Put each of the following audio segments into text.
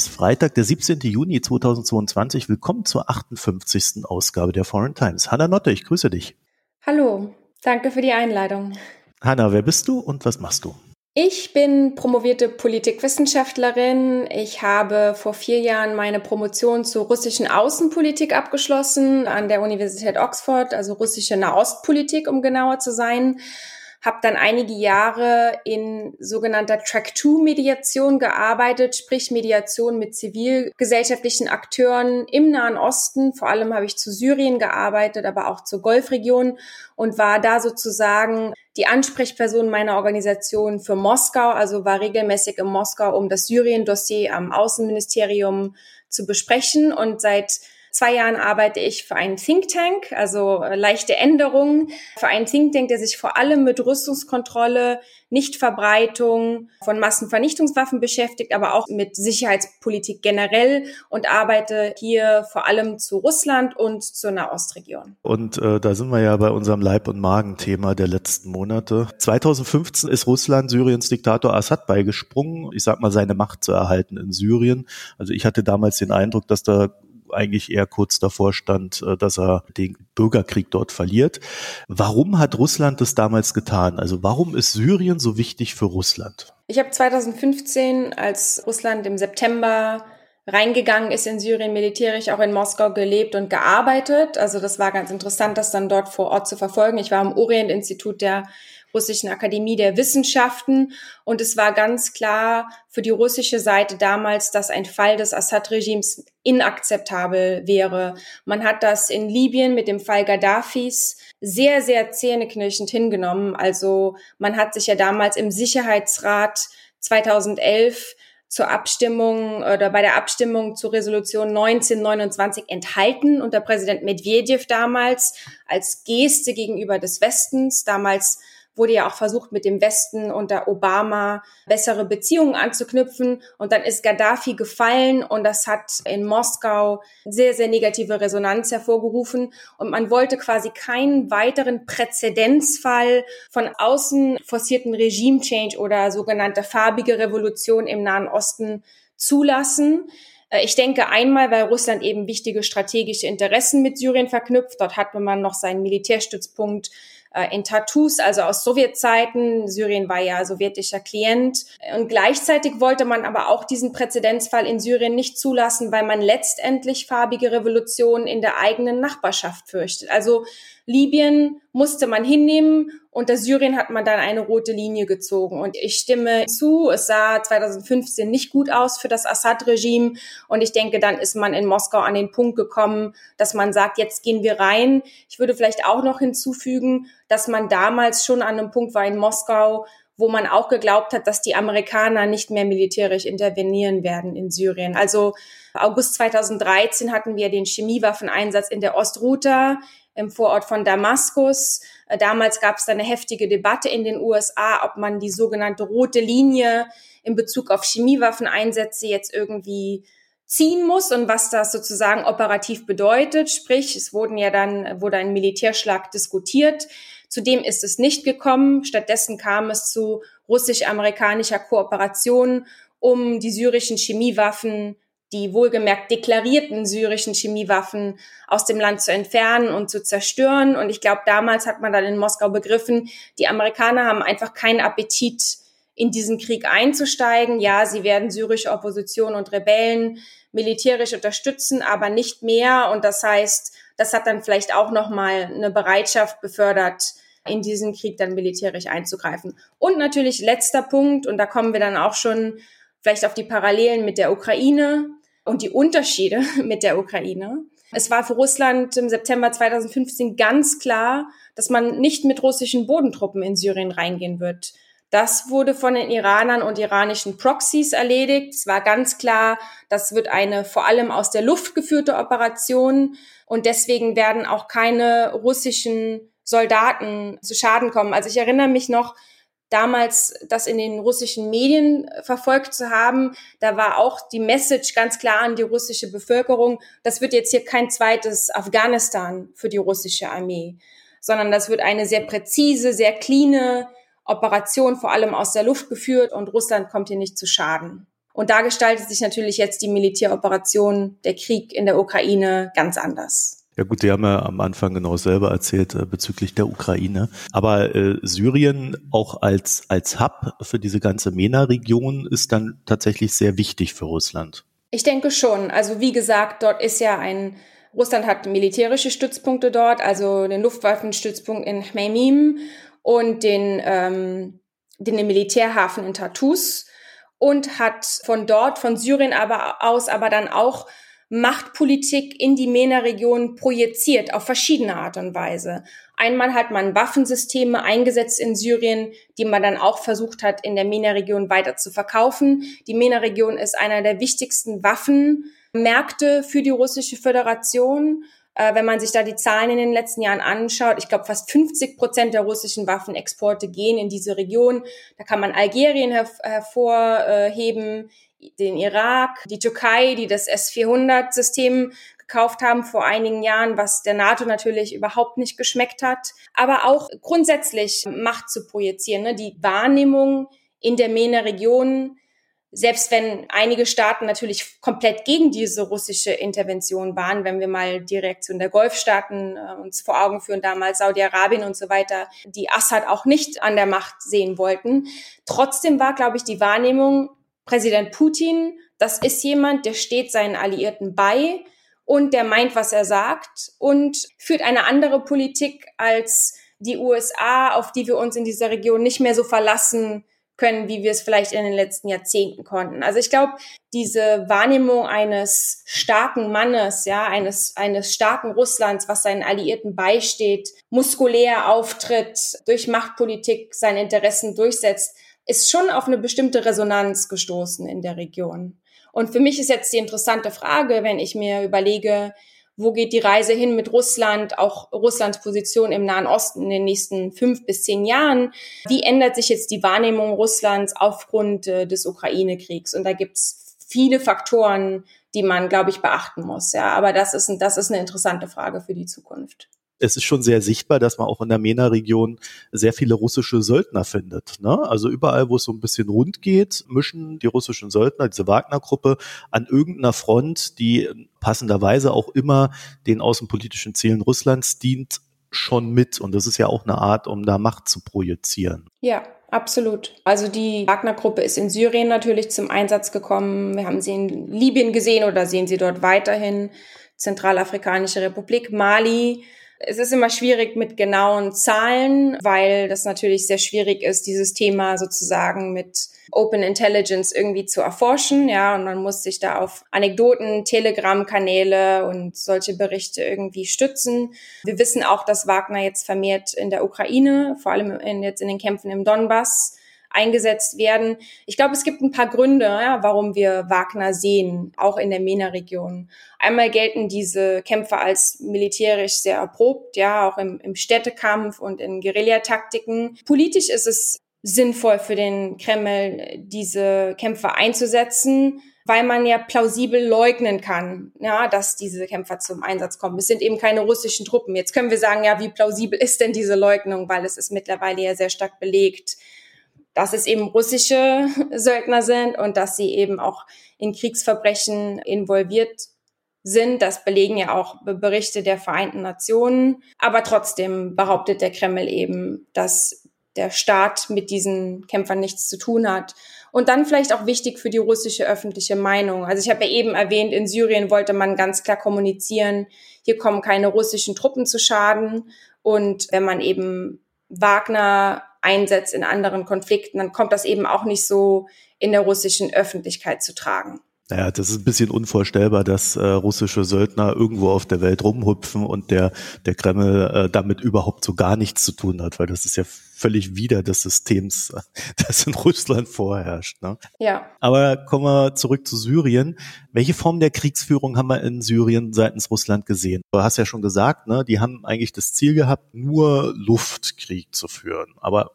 Ist Freitag, der 17. Juni 2022. Willkommen zur 58. Ausgabe der Foreign Times. Hanna Notte, ich grüße dich. Hallo, danke für die Einladung. Hanna, wer bist du und was machst du? Ich bin promovierte Politikwissenschaftlerin. Ich habe vor vier Jahren meine Promotion zur russischen Außenpolitik abgeschlossen an der Universität Oxford, also russische Nahostpolitik, um genauer zu sein habe dann einige Jahre in sogenannter Track-2-Mediation gearbeitet, sprich Mediation mit zivilgesellschaftlichen Akteuren im Nahen Osten. Vor allem habe ich zu Syrien gearbeitet, aber auch zur Golfregion und war da sozusagen die Ansprechperson meiner Organisation für Moskau, also war regelmäßig in Moskau, um das Syrien-Dossier am Außenministerium zu besprechen und seit zwei Jahren arbeite ich für einen Think Tank, also äh, leichte Änderungen, für einen Think Tank, der sich vor allem mit Rüstungskontrolle, Nichtverbreitung von Massenvernichtungswaffen beschäftigt, aber auch mit Sicherheitspolitik generell und arbeite hier vor allem zu Russland und zur Nahostregion. Und äh, da sind wir ja bei unserem Leib- und Magen-Thema der letzten Monate. 2015 ist Russland Syriens Diktator Assad beigesprungen, ich sag mal, seine Macht zu erhalten in Syrien. Also ich hatte damals den Eindruck, dass da eigentlich eher kurz davor stand, äh, dass er den Bürgerkrieg dort verliert. Warum hat Russland das damals getan? Also warum ist Syrien so wichtig für Russland? Ich habe 2015, als Russland im September reingegangen ist in Syrien militärisch, auch in Moskau gelebt und gearbeitet. Also das war ganz interessant, das dann dort vor Ort zu verfolgen. Ich war am Orient-Institut der Russischen Akademie der Wissenschaften. Und es war ganz klar für die russische Seite damals, dass ein Fall des Assad-Regimes inakzeptabel wäre. Man hat das in Libyen mit dem Fall Gaddafis sehr, sehr zähneknirschend hingenommen. Also man hat sich ja damals im Sicherheitsrat 2011 zur Abstimmung oder bei der Abstimmung zur Resolution 1929 enthalten unter Präsident Medvedev damals als Geste gegenüber des Westens. Damals wurde ja auch versucht, mit dem Westen unter Obama bessere Beziehungen anzuknüpfen. Und dann ist Gaddafi gefallen und das hat in Moskau sehr, sehr negative Resonanz hervorgerufen. Und man wollte quasi keinen weiteren Präzedenzfall von außen forcierten Regime-Change oder sogenannte farbige Revolution im Nahen Osten zulassen. Äh, ich denke einmal, weil Russland eben wichtige strategische Interessen mit Syrien verknüpft. Dort hatte man noch seinen Militärstützpunkt in Tattoos, also aus Sowjetzeiten. Syrien war ja sowjetischer Klient. Und gleichzeitig wollte man aber auch diesen Präzedenzfall in Syrien nicht zulassen, weil man letztendlich farbige Revolutionen in der eigenen Nachbarschaft fürchtet. Also Libyen musste man hinnehmen unter Syrien hat man dann eine rote Linie gezogen. Und ich stimme zu, es sah 2015 nicht gut aus für das Assad-Regime. Und ich denke, dann ist man in Moskau an den Punkt gekommen, dass man sagt, jetzt gehen wir rein. Ich würde vielleicht auch noch hinzufügen, dass man damals schon an einem Punkt war in Moskau, wo man auch geglaubt hat, dass die Amerikaner nicht mehr militärisch intervenieren werden in Syrien. Also August 2013 hatten wir den Chemiewaffeneinsatz in der Ostruta im Vorort von Damaskus. Äh, damals gab es da eine heftige Debatte in den USA, ob man die sogenannte rote Linie in Bezug auf Chemiewaffeneinsätze jetzt irgendwie ziehen muss und was das sozusagen operativ bedeutet. Sprich, es wurden ja dann, wurde ein Militärschlag diskutiert. Zudem ist es nicht gekommen. Stattdessen kam es zu russisch-amerikanischer Kooperation, um die syrischen Chemiewaffen die wohlgemerkt deklarierten syrischen Chemiewaffen aus dem Land zu entfernen und zu zerstören. Und ich glaube, damals hat man dann in Moskau begriffen, die Amerikaner haben einfach keinen Appetit, in diesen Krieg einzusteigen. Ja, sie werden syrische Opposition und Rebellen militärisch unterstützen, aber nicht mehr. Und das heißt, das hat dann vielleicht auch nochmal eine Bereitschaft befördert, in diesen Krieg dann militärisch einzugreifen. Und natürlich letzter Punkt, und da kommen wir dann auch schon vielleicht auf die Parallelen mit der Ukraine und die Unterschiede mit der Ukraine. Es war für Russland im September 2015 ganz klar, dass man nicht mit russischen Bodentruppen in Syrien reingehen wird. Das wurde von den Iranern und iranischen Proxys erledigt. Es war ganz klar, das wird eine vor allem aus der Luft geführte Operation und deswegen werden auch keine russischen Soldaten zu Schaden kommen. Also ich erinnere mich noch, damals das in den russischen Medien äh, verfolgt zu haben. Da war auch die Message ganz klar an die russische Bevölkerung, das wird jetzt hier kein zweites Afghanistan für die russische Armee, sondern das wird eine sehr präzise, sehr cleane Operation, vor allem aus der Luft geführt und Russland kommt hier nicht zu Schaden. Und da gestaltet sich natürlich jetzt die Militäroperation, der Krieg in der Ukraine ganz anders. Ja gut, die haben ja am Anfang genau selber erzählt äh, bezüglich der Ukraine. Aber äh, Syrien auch als, als Hub für diese ganze MENA-Region ist dann tatsächlich sehr wichtig für Russland. Ich denke schon. Also wie gesagt, dort ist ja ein, Russland hat militärische Stützpunkte dort, also den Luftwaffenstützpunkt in Khmeimim und den, ähm, den Militärhafen in Tartus und hat von dort, von Syrien aber aus, aber dann auch Machtpolitik in die MENA-Region projiziert auf verschiedene Art und Weise. Einmal hat man Waffensysteme eingesetzt in Syrien, die man dann auch versucht hat, in der MENA-Region weiter zu verkaufen. Die MENA-Region ist einer der wichtigsten Waffenmärkte für die russische Föderation. Äh, wenn man sich da die Zahlen in den letzten Jahren anschaut, ich glaube, fast 50 Prozent der russischen Waffenexporte gehen in diese Region. Da kann man Algerien hervorheben, den Irak, die Türkei, die das S-400-System gekauft haben vor einigen Jahren, was der NATO natürlich überhaupt nicht geschmeckt hat. Aber auch grundsätzlich Macht zu projizieren, ne? die Wahrnehmung in der MENA-Region, selbst wenn einige Staaten natürlich komplett gegen diese russische Intervention waren, wenn wir mal die Reaktion der Golfstaaten äh, uns vor Augen führen, damals Saudi-Arabien und so weiter, die Assad auch nicht an der Macht sehen wollten. Trotzdem war, glaube ich, die Wahrnehmung, Präsident Putin, das ist jemand, der steht seinen Alliierten bei und der meint, was er sagt und führt eine andere Politik als die USA, auf die wir uns in dieser Region nicht mehr so verlassen können, wie wir es vielleicht in den letzten Jahrzehnten konnten. Also ich glaube, diese Wahrnehmung eines starken Mannes, ja, eines, eines starken Russlands, was seinen Alliierten beisteht, muskulär auftritt, durch Machtpolitik seine Interessen durchsetzt, ist schon auf eine bestimmte Resonanz gestoßen in der Region. Und für mich ist jetzt die interessante Frage, wenn ich mir überlege, wo geht die Reise hin mit Russland, auch Russlands Position im Nahen Osten in den nächsten fünf bis zehn Jahren? Wie ändert sich jetzt die Wahrnehmung Russlands aufgrund äh, des Ukraine-Kriegs? Und da gibt's viele Faktoren, die man, glaube ich, beachten muss. Ja, aber das ist, das ist eine interessante Frage für die Zukunft es ist schon sehr sichtbar, dass man auch in der MENA-Region sehr viele russische Söldner findet. Ne? Also überall, wo es so ein bisschen rund geht, mischen die russischen Söldner, diese Wagner-Gruppe, an irgendeiner Front, die passenderweise auch immer den außenpolitischen Zielen Russlands dient, schon mit. Und das ist ja auch eine Art, um da Macht zu projizieren. Ja, Absolut. Also die Wagner-Gruppe ist in Syrien natürlich zum Einsatz gekommen. Wir haben sie in Libyen gesehen oder sehen sie dort weiterhin. Zentralafrikanische Republik, Mali, es ist immer schwierig mit genauen Zahlen, weil das natürlich sehr schwierig ist, dieses Thema sozusagen mit Open Intelligence irgendwie zu erforschen, ja, und man muss sich da auf Anekdoten, Telegram-Kanäle und solche Berichte irgendwie stützen. Wir wissen auch, dass Wagner jetzt vermehrt in der Ukraine, vor allem in, jetzt in den Kämpfen im Donbass, eingesetzt werden. Ich glaube, es gibt ein paar Gründe, ja, warum wir Wagner sehen, auch in der MENA-Region. Einmal gelten diese Kämpfer als militärisch sehr erprobt, ja, auch im, im Städtekampf und in Guerillataktiken. Politisch ist es sinnvoll für den Kreml, diese Kämpfer einzusetzen, weil man ja plausibel leugnen kann, ja, dass diese Kämpfer zum Einsatz kommen. Es sind eben keine russischen Truppen. Jetzt können wir sagen, ja, wie plausibel ist denn diese Leugnung, weil es ist mittlerweile ja sehr stark belegt dass es eben russische Söldner sind und dass sie eben auch in Kriegsverbrechen involviert sind. Das belegen ja auch Berichte der Vereinten Nationen. Aber trotzdem behauptet der Kreml eben, dass der Staat mit diesen Kämpfern nichts zu tun hat. Und dann vielleicht auch wichtig für die russische öffentliche Meinung. Also ich habe ja eben erwähnt, in Syrien wollte man ganz klar kommunizieren, hier kommen keine russischen Truppen zu Schaden. Und wenn man eben Wagner einsetzt in anderen Konflikten, dann kommt das eben auch nicht so in der russischen Öffentlichkeit zu tragen. Ja, das ist ein bisschen unvorstellbar, dass äh, russische Söldner irgendwo auf der Welt rumhüpfen und der, der Kreml äh, damit überhaupt so gar nichts zu tun hat, weil das ist ja völlig wider des Systems, das in Russland vorherrscht. Ne? Ja. Aber kommen wir zurück zu Syrien. Welche Form der Kriegsführung haben wir in Syrien seitens Russland gesehen? Du hast ja schon gesagt, ne, die haben eigentlich das Ziel gehabt, nur Luftkrieg zu führen. Aber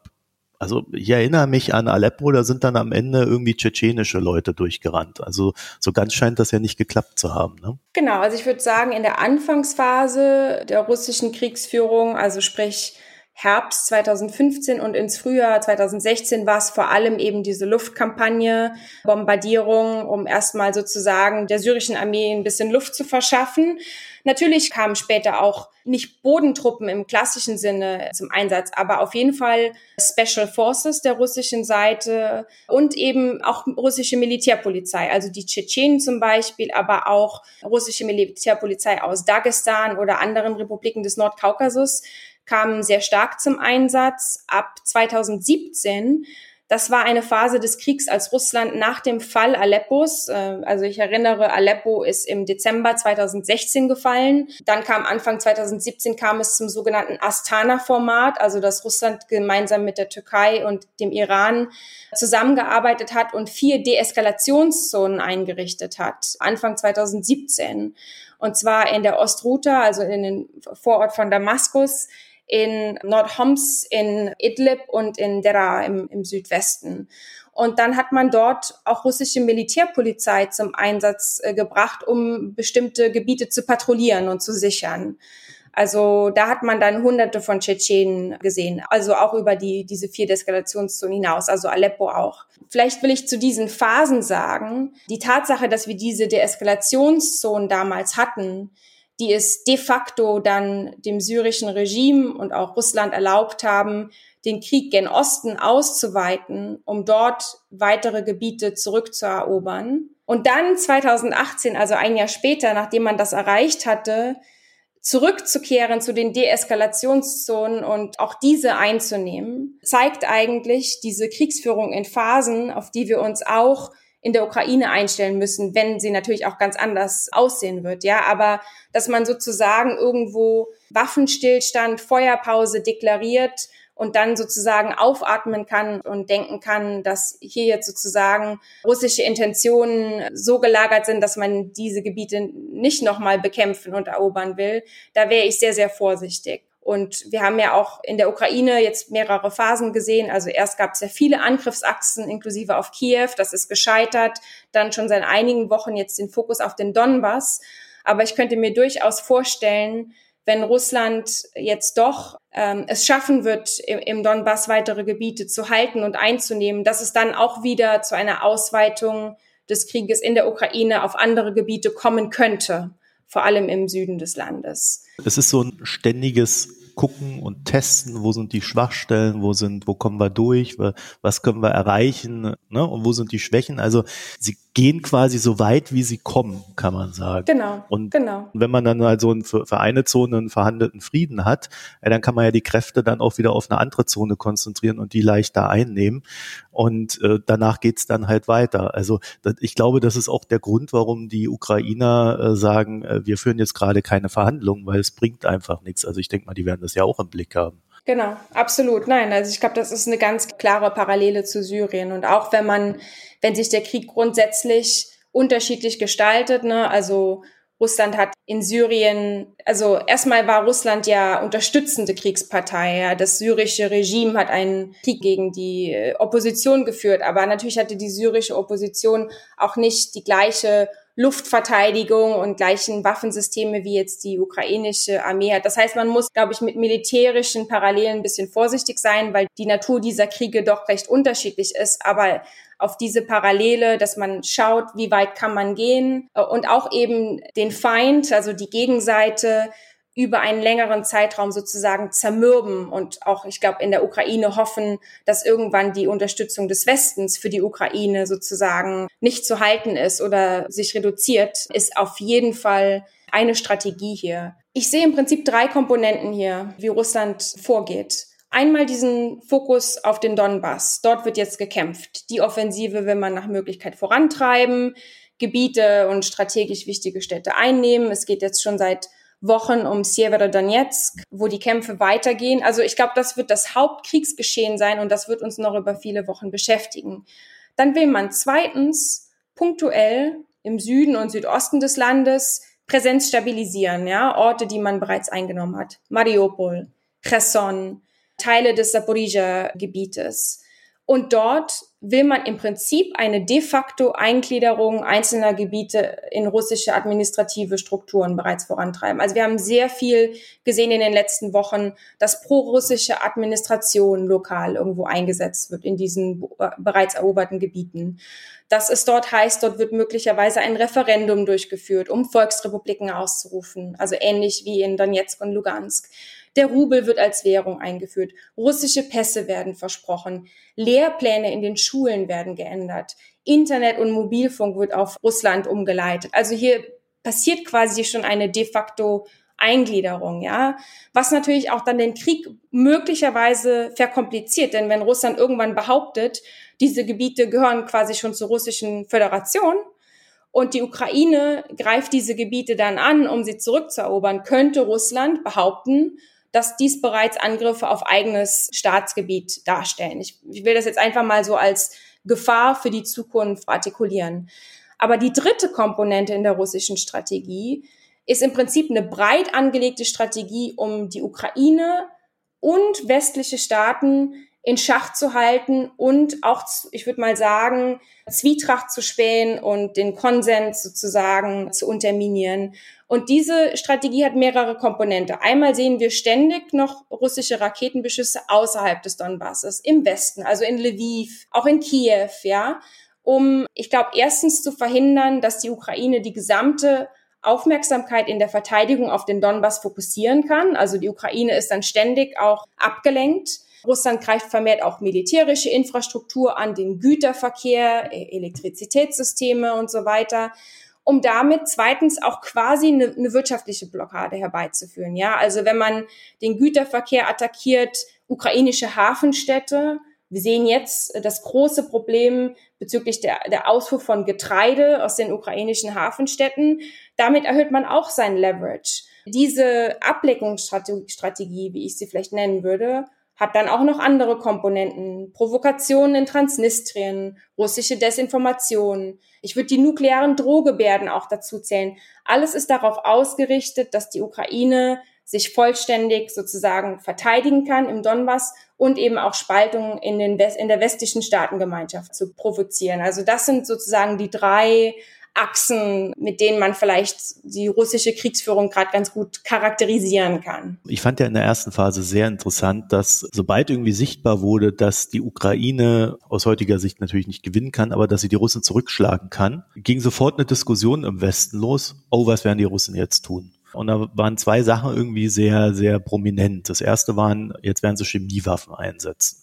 also ich erinnere mich an Aleppo, da sind dann am Ende irgendwie tschetschenische Leute durchgerannt. Also so ganz scheint das ja nicht geklappt zu haben. Ne? Genau, also ich würde sagen, in der Anfangsphase der russischen Kriegsführung, also sprich Herbst 2015 und ins Frühjahr 2016 war es vor allem eben diese Luftkampagne, Bombardierung, um erstmal sozusagen der syrischen Armee ein bisschen Luft zu verschaffen. Natürlich kamen später auch nicht Bodentruppen im klassischen Sinne zum Einsatz, aber auf jeden Fall Special Forces der russischen Seite und eben auch russische Militärpolizei, also die Tschetschenen zum Beispiel, aber auch russische Militärpolizei aus Dagestan oder anderen Republiken des Nordkaukasus kamen sehr stark zum Einsatz. Ab 2017 das war eine Phase des Kriegs, als Russland nach dem Fall Aleppos, äh, also ich erinnere, Aleppo ist im Dezember 2016 gefallen. Dann kam Anfang 2017 kam es zum sogenannten Astana-Format, also dass Russland gemeinsam mit der Türkei und dem Iran zusammengearbeitet hat und vier Deeskalationszonen eingerichtet hat, Anfang 2017. Und zwar in der Ostruta, also in den Vorort von Damaskus, in Nordhoms, in Idlib und in Dera im, im Südwesten. Und dann hat man dort auch russische Militärpolizei zum Einsatz äh, gebracht, um bestimmte Gebiete zu patrouillieren und zu sichern. Also da hat man dann hunderte von Tschetschenen gesehen, also auch über die, diese vier Deeskalationszonen hinaus, also Aleppo auch. Vielleicht will ich zu diesen Phasen sagen, die Tatsache, dass wir diese Deeskalationszonen damals hatten, die es de facto dann dem syrischen Regime und auch Russland erlaubt haben, den Krieg gen Osten auszuweiten, um dort weitere Gebiete zurückzuerobern. Und dann 2018, also ein Jahr später, nachdem man das erreicht hatte, zurückzukehren zu den Deeskalationszonen und auch diese einzunehmen, zeigt eigentlich diese Kriegsführung in Phasen, auf die wir uns auch in der Ukraine einstellen müssen, wenn sie natürlich auch ganz anders aussehen wird, ja, aber dass man sozusagen irgendwo Waffenstillstand, Feuerpause deklariert und dann sozusagen aufatmen kann und denken kann, dass hier jetzt sozusagen russische Intentionen so gelagert sind, dass man diese Gebiete nicht nochmal bekämpfen und erobern will, da wäre ich sehr, sehr vorsichtig. Und wir haben ja auch in der Ukraine jetzt mehrere Phasen gesehen. Also erst gab es ja viele Angriffsachsen inklusive auf Kiew, das ist gescheitert. Dann schon seit einigen Wochen jetzt den Fokus auf den Donbass. Aber ich könnte mir durchaus vorstellen, wenn Russland jetzt doch ähm, es schaffen wird, im, im Donbass weitere Gebiete zu halten und einzunehmen, dass es dann auch wieder zu einer Ausweitung des Krieges in der Ukraine auf andere Gebiete kommen könnte, vor allem im Süden des Landes. Es ist so ein ständiges gucken und testen, wo sind die Schwachstellen, wo sind, wo kommen wir durch, was können wir erreichen, ne, und wo sind die Schwächen. Also sie gehen quasi so weit, wie sie kommen, kann man sagen. Genau. Und genau. wenn man dann also für, für eine Zone einen verhandelten Frieden hat, dann kann man ja die Kräfte dann auch wieder auf eine andere Zone konzentrieren und die leichter einnehmen. Und äh, danach geht's dann halt weiter. Also das, ich glaube, das ist auch der Grund, warum die Ukrainer äh, sagen, äh, wir führen jetzt gerade keine Verhandlungen, weil es bringt einfach nichts. Also ich denke mal, die werden das ja auch im Blick haben. Genau, absolut. Nein, also ich glaube, das ist eine ganz klare Parallele zu Syrien. Und auch wenn man, wenn sich der Krieg grundsätzlich unterschiedlich gestaltet, ne, also Russland hat in Syrien, also erstmal war Russland ja unterstützende Kriegspartei. Ja. Das syrische Regime hat einen Krieg gegen die äh, Opposition geführt, aber natürlich hatte die syrische Opposition auch nicht die gleiche Luftverteidigung und gleichen Waffensysteme wie jetzt die ukrainische Armee hat. Das heißt, man muss, glaube ich, mit militärischen Parallelen ein bisschen vorsichtig sein, weil die Natur dieser Kriege doch recht unterschiedlich ist. Aber auf diese Parallele, dass man schaut, wie weit kann man gehen äh, und auch eben den Feind, also die Gegenseite über einen längeren Zeitraum sozusagen zermürben und auch, ich glaube, in der Ukraine hoffen, dass irgendwann die Unterstützung des Westens für die Ukraine sozusagen nicht zu halten ist oder sich reduziert, ist auf jeden Fall eine Strategie hier. Ich sehe im Prinzip drei Komponenten hier, wie Russland vorgeht. Einmal diesen Fokus auf den Donbass. Dort wird jetzt gekämpft. Die Offensive will man nach Möglichkeit vorantreiben, Gebiete und strategisch wichtige Städte einnehmen. Es geht jetzt schon seit Wochen um Sjeverodonetsk, wo die Kämpfe weitergehen. Also ich glaube, das wird das Hauptkriegsgeschehen sein und das wird uns noch über viele Wochen beschäftigen. Dann will man zweitens punktuell im Süden und Südosten des Landes Präsenz stabilisieren, ja, Orte, die man bereits eingenommen hat. Mariupol, Cherson, Teile des Saporizhia-Gebietes. Und dort will man im Prinzip eine de facto Eingliederung einzelner Gebiete in russische administrative Strukturen bereits vorantreiben. Also wir haben sehr viel gesehen in den letzten Wochen, dass pro-russische Administration lokal irgendwo eingesetzt wird in diesen bereits eroberten Gebieten. Dass es dort heißt, dort wird möglicherweise ein Referendum durchgeführt, um Volksrepubliken auszurufen, also ähnlich wie in Donetsk und Lugansk. Der Rubel wird als Währung eingeführt. Russische Pässe werden versprochen. Lehrpläne in den Schulen werden geändert. Internet und Mobilfunk wird auf Russland umgeleitet. Also hier passiert quasi schon eine de facto Eingliederung, ja, was natürlich auch dann den Krieg möglicherweise verkompliziert, denn wenn Russland irgendwann behauptet, diese Gebiete gehören quasi schon zur russischen Föderation und die Ukraine greift diese Gebiete dann an, um sie zurückzuerobern, könnte Russland behaupten, dass dies bereits Angriffe auf eigenes Staatsgebiet darstellen. Ich, ich will das jetzt einfach mal so als Gefahr für die Zukunft artikulieren. Aber die dritte Komponente in der russischen Strategie ist im Prinzip eine breit angelegte Strategie, um die Ukraine und westliche Staaten in Schach zu halten und auch, ich würde mal sagen, Zwietracht zu spähen und den Konsens sozusagen zu unterminieren. Und diese Strategie hat mehrere Komponente. Einmal sehen wir ständig noch russische Raketenbeschüsse außerhalb des Donbasses, im Westen, also in Lviv, auch in Kiew, ja, um, ich glaube, erstens zu verhindern, dass die Ukraine die gesamte Aufmerksamkeit in der Verteidigung auf den Donbass fokussieren kann. Also die Ukraine ist dann ständig auch abgelenkt. Russland greift vermehrt auch militärische Infrastruktur an, den Güterverkehr, e-, Elektrizitätssysteme und so weiter, um damit zweitens auch quasi eine, eine wirtschaftliche Blockade herbeizuführen. Ja, also wenn man den Güterverkehr attackiert, ukrainische Hafenstädte, wir sehen jetzt das große Problem bezüglich der, der Ausfuhr von Getreide aus den ukrainischen Hafenstädten. Damit erhöht man auch sein Leverage. Diese Ableckungsstrategie, wie ich sie vielleicht nennen würde, hat dann auch noch andere Komponenten. Provokationen in Transnistrien, russische Desinformation. Ich würde die nuklearen Drohgebärden auch dazu zählen. Alles ist darauf ausgerichtet, dass die Ukraine sich vollständig sozusagen verteidigen kann im Donbass und eben auch Spaltungen in, in der westlichen Staatengemeinschaft zu provozieren. Also das sind sozusagen die drei Achsen, mit denen man vielleicht die russische Kriegsführung gerade ganz gut charakterisieren kann. Ich fand ja in der ersten Phase sehr interessant, dass sobald irgendwie sichtbar wurde, dass die Ukraine aus heutiger Sicht natürlich nicht gewinnen kann, aber dass sie die Russen zurückschlagen kann, ging sofort eine Diskussion im Westen los. Oh, was werden die Russen jetzt tun? Und da waren zwei Sachen irgendwie sehr, sehr prominent. Das erste waren, jetzt werden sie Chemiewaffen einsetzen.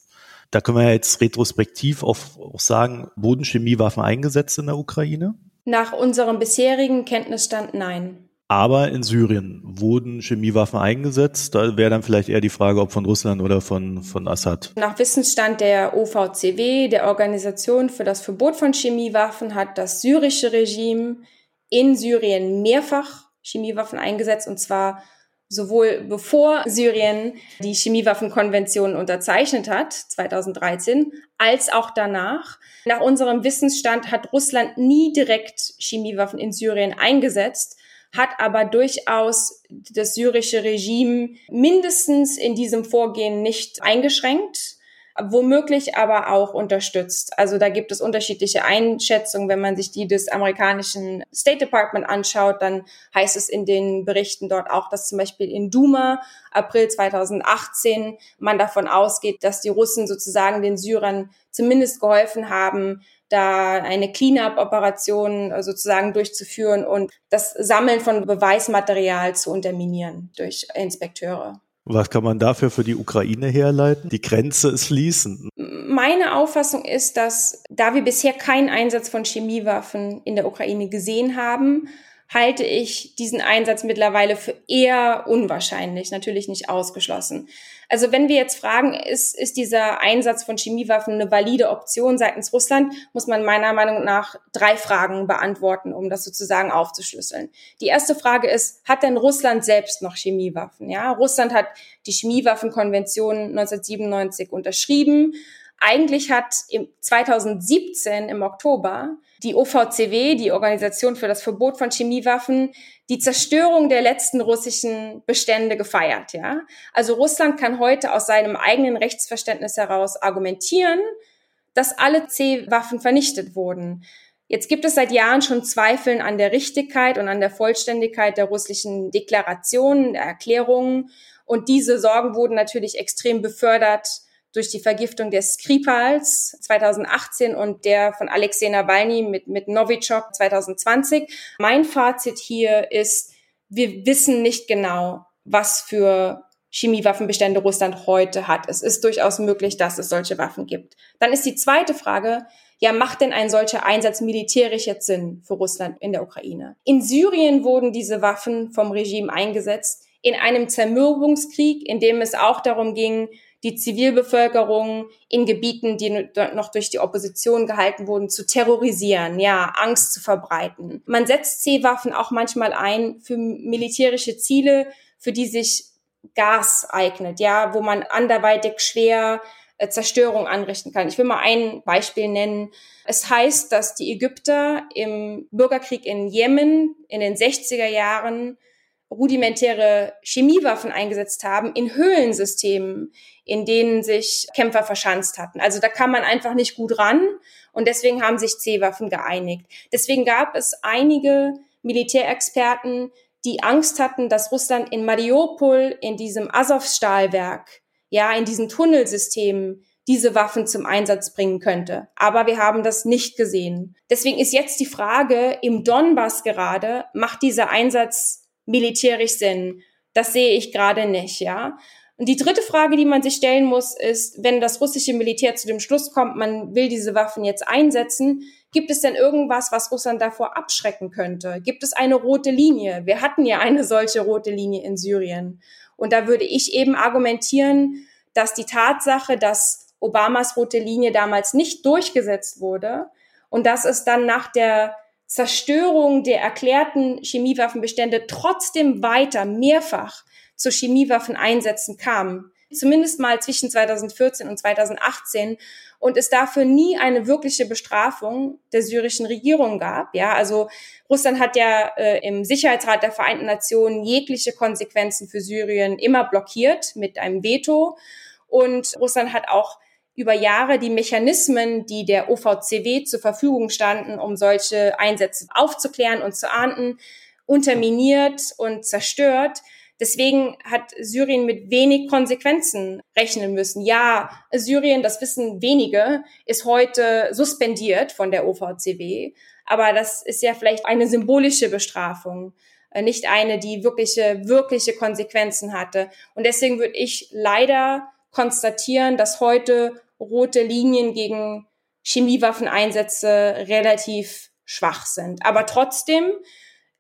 Da können wir jetzt retrospektiv auch, sagen, wurden Chemiewaffen eingesetzt in der Ukraine? Nach unserem bisherigen Kenntnisstand nein. Aber in Syrien wurden Chemiewaffen eingesetzt. Da wäre dann vielleicht eher die Frage, ob von Russland oder von, von Assad. Nach Wissensstand der OVCW, der Organisation für das Verbot von Chemiewaffen, hat das syrische Regime in Syrien mehrfach Chemiewaffen eingesetzt und zwar sowohl bevor Syrien die Chemiewaffenkonvention unterzeichnet hat, 2013, als auch danach. Nach unserem Wissensstand hat Russland nie direkt Chemiewaffen in Syrien eingesetzt, hat aber durchaus das syrische Regime mindestens in diesem Vorgehen nicht eingeschränkt womöglich aber auch unterstützt. Also da gibt es unterschiedliche Einschätzungen. Wenn man sich die des amerikanischen State Department anschaut, dann heißt es in den Berichten dort auch, dass zum Beispiel in Duma April 2018 man davon ausgeht, dass die Russen sozusagen den Syrern zumindest geholfen haben, da eine Cleanup-Operation sozusagen durchzuführen und das Sammeln von Beweismaterial zu unterminieren durch Inspekteure. Was kann man dafür für die Ukraine herleiten? Die Grenze ist fließend. Meine Auffassung ist, dass da wir bisher keinen Einsatz von Chemiewaffen in der Ukraine gesehen haben, halte ich diesen Einsatz mittlerweile für eher unwahrscheinlich, natürlich nicht ausgeschlossen. Also wenn wir jetzt fragen, ist, ist dieser Einsatz von Chemiewaffen eine valide Option seitens Russland, muss man meiner Meinung nach drei Fragen beantworten, um das sozusagen aufzuschlüsseln. Die erste Frage ist, hat denn Russland selbst noch Chemiewaffen? Ja, Russland hat die Chemiewaffenkonvention 1997 unterschrieben. Eigentlich hat im 2017 im Oktober die OVCW, die Organisation für das Verbot von Chemiewaffen, die Zerstörung der letzten russischen Bestände gefeiert, ja. Also Russland kann heute aus seinem eigenen Rechtsverständnis heraus argumentieren, dass alle C-Waffen vernichtet wurden. Jetzt gibt es seit Jahren schon Zweifeln an der Richtigkeit und an der Vollständigkeit der russischen Deklarationen, der Erklärungen. Und diese Sorgen wurden natürlich extrem befördert durch die Vergiftung des Skripals 2018 und der von Alexei Nawalny mit, mit Novichok 2020. Mein Fazit hier ist, wir wissen nicht genau, was für Chemiewaffenbestände Russland heute hat. Es ist durchaus möglich, dass es solche Waffen gibt. Dann ist die zweite Frage, ja, macht denn ein solcher Einsatz militärisch jetzt Sinn für Russland in der Ukraine? In Syrien wurden diese Waffen vom Regime eingesetzt in einem Zermürbungskrieg, in dem es auch darum ging, die Zivilbevölkerung in Gebieten, die noch durch die Opposition gehalten wurden, zu terrorisieren, ja, Angst zu verbreiten. Man setzt C-Waffen auch manchmal ein für militärische Ziele, für die sich Gas eignet, ja, wo man anderweitig schwer äh, Zerstörung anrichten kann. Ich will mal ein Beispiel nennen. Es heißt, dass die Ägypter im Bürgerkrieg in Jemen in den 60er Jahren rudimentäre Chemiewaffen eingesetzt haben in Höhlensystemen, in denen sich Kämpfer verschanzt hatten. Also da kam man einfach nicht gut ran und deswegen haben sich C-Waffen geeinigt. Deswegen gab es einige Militärexperten, die Angst hatten, dass Russland in Mariupol, in diesem Azov-Stahlwerk, ja, in diesen Tunnelsystemen diese Waffen zum Einsatz bringen könnte. Aber wir haben das nicht gesehen. Deswegen ist jetzt die Frage im Donbass gerade, macht dieser Einsatz militärisch Sinn? Das sehe ich gerade nicht, ja. Und die dritte Frage, die man sich stellen muss, ist, wenn das russische Militär zu dem Schluss kommt, man will diese Waffen jetzt einsetzen, gibt es denn irgendwas, was Russland davor abschrecken könnte? Gibt es eine rote Linie? Wir hatten ja eine solche rote Linie in Syrien. Und da würde ich eben argumentieren, dass die Tatsache, dass Obamas rote Linie damals nicht durchgesetzt wurde und dass es dann nach der Zerstörung der erklärten Chemiewaffenbestände trotzdem weiter mehrfach zu Chemiewaffeneinsätzen kam, zumindest mal zwischen 2014 und 2018 und es dafür nie eine wirkliche Bestrafung der syrischen Regierung gab. Ja, also Russland hat ja äh, im Sicherheitsrat der Vereinten Nationen jegliche Konsequenzen für Syrien immer blockiert mit einem Veto. Und Russland hat auch über Jahre die Mechanismen, die der OVCW zur Verfügung standen, um solche Einsätze aufzuklären und zu ahnden, unterminiert und zerstört. Deswegen hat Syrien mit wenig Konsequenzen rechnen müssen. Ja, Syrien, das wissen wenige, ist heute suspendiert von der OVCW. Aber das ist ja vielleicht eine symbolische Bestrafung, äh, nicht eine, die wirkliche, wirkliche Konsequenzen hatte. Und deswegen würde ich leider konstatieren, dass heute rote Linien gegen Chemiewaffeneinsätze relativ schwach sind. Aber trotzdem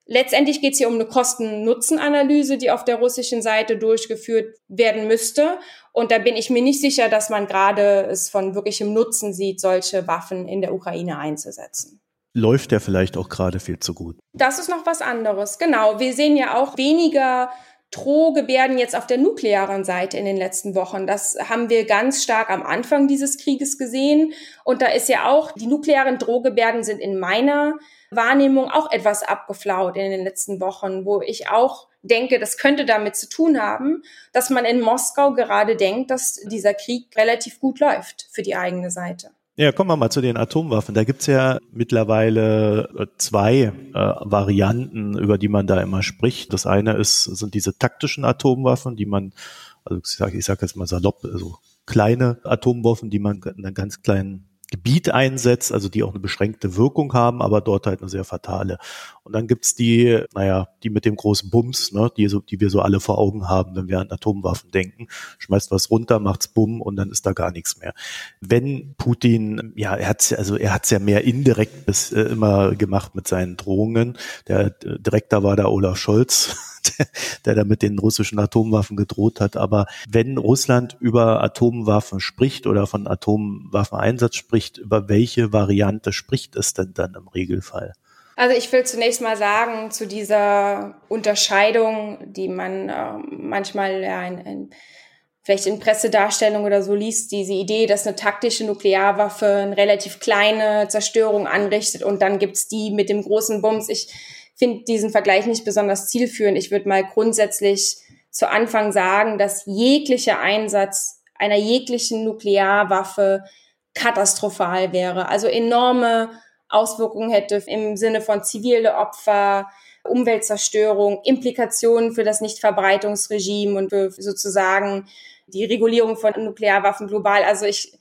Letztendlich geht es hier um eine Kosten-Nutzen-Analyse, die auf der russischen Seite durchgeführt werden müsste. Und da bin ich mir nicht sicher, dass man gerade es von wirklichem Nutzen sieht, solche Waffen in der Ukraine einzusetzen. Läuft der vielleicht auch gerade viel zu gut? Das ist noch was anderes. Genau. Wir sehen ja auch weniger Drohgebärden jetzt auf der nuklearen Seite in den letzten Wochen. Das haben wir ganz stark am Anfang dieses Krieges gesehen. Und da ist ja auch, die nuklearen Drohgebärden sind in meiner Wahrnehmung auch etwas abgeflaut in den letzten Wochen, wo ich auch denke, das könnte damit zu tun haben, dass man in Moskau gerade denkt, dass dieser Krieg relativ gut läuft für die eigene Seite. Ja, kommen wir mal zu den Atomwaffen. Da gibt's ja mittlerweile äh, zwei äh, Varianten, über die man da immer spricht. Das eine ist, sind diese taktischen Atomwaffen, die man, also ich sage ich sag jetzt mal salopp, also kleine Atomwaffen, die man in einer ganz kleinen Gebiet einsetzt, also die auch eine beschränkte Wirkung haben, aber dort halt eine sehr fatale. Und dann gibt's die, naja, die mit dem großen Bums, ne, die, so, die wir so alle vor Augen haben, wenn wir an Atomwaffen denken. Schmeißt was runter, macht's Bumm und dann ist da gar nichts mehr. Wenn Putin, ja, er hat's also er hat's ja mehr indirekt bis, äh, immer gemacht mit seinen Drohungen. Der äh, Direktor war da Olaf Scholz der da mit den russischen Atomwaffen gedroht hat. Aber wenn Russland über Atomwaffen spricht oder von Atomwaffeneinsatz spricht, über welche Variante spricht es denn dann im Regelfall? Also ich will zunächst mal sagen zu dieser Unterscheidung, die man äh, manchmal ja, in, in, vielleicht in Pressedarstellungen oder so liest, diese Idee, dass eine taktische Nuklearwaffe eine relativ kleine Zerstörung anrichtet und dann gibt's die mit dem großen Bums. Ich finde diesen Vergleich nicht besonders zielführend. Ich würde mal grundsätzlich zu Anfang sagen, dass jeglicher Einsatz einer jeglichen Nuklearwaffe katastrophal wäre, also enorme Auswirkungen hätte im Sinne von zivile Opfer, Umweltzerstörung, Implikationen für das Nichtverbreitungsregime und für sozusagen die Regulierung von Nuklearwaffen global. Also ich,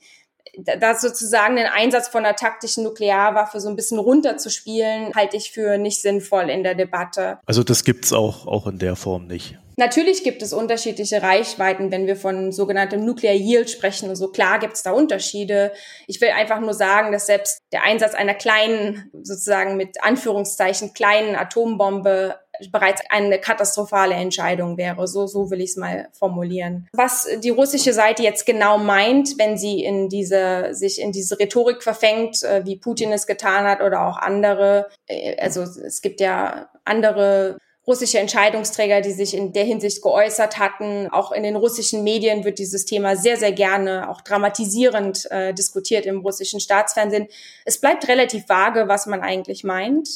da sozusagen den Einsatz von einer taktischen Nuklearwaffe so ein bisschen runterzuspielen, halte ich für nicht sinnvoll in der Debatte. Also das gibt's auch, auch in der Form nicht. Natürlich gibt es unterschiedliche Reichweiten, wenn wir von sogenanntem Nuclear Yield sprechen und so. Klar gibt es da Unterschiede. Ich will einfach nur sagen, dass selbst der Einsatz einer kleinen, sozusagen mit Anführungszeichen kleinen Atombombe bereits eine katastrophale Entscheidung wäre. So, so will ich es mal formulieren. Was die russische Seite jetzt genau meint, wenn sie in diese, sich in diese Rhetorik verfängt, äh, wie Putin es getan hat oder auch andere, äh, also es gibt ja andere russische Entscheidungsträger, die sich in der Hinsicht geäußert hatten. Auch in den russischen Medien wird dieses Thema sehr, sehr gerne, auch dramatisierend äh, diskutiert im russischen Staatsfernsehen. Es bleibt relativ vage, was man eigentlich meint.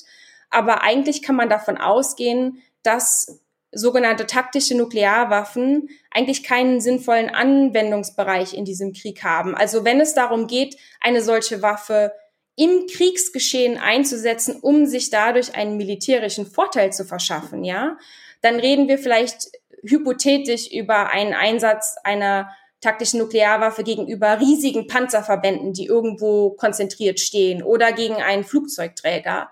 Aber eigentlich kann man davon ausgehen, dass sogenannte taktische Nuklearwaffen eigentlich keinen sinnvollen Anwendungsbereich in diesem Krieg haben. Also wenn es darum geht, eine solche Waffe im Kriegsgeschehen einzusetzen, um sich dadurch einen militärischen Vorteil zu verschaffen, ja, dann reden wir vielleicht hypothetisch über einen Einsatz einer taktischen Nuklearwaffe gegenüber riesigen Panzerverbänden, die irgendwo konzentriert stehen oder gegen einen Flugzeugträger.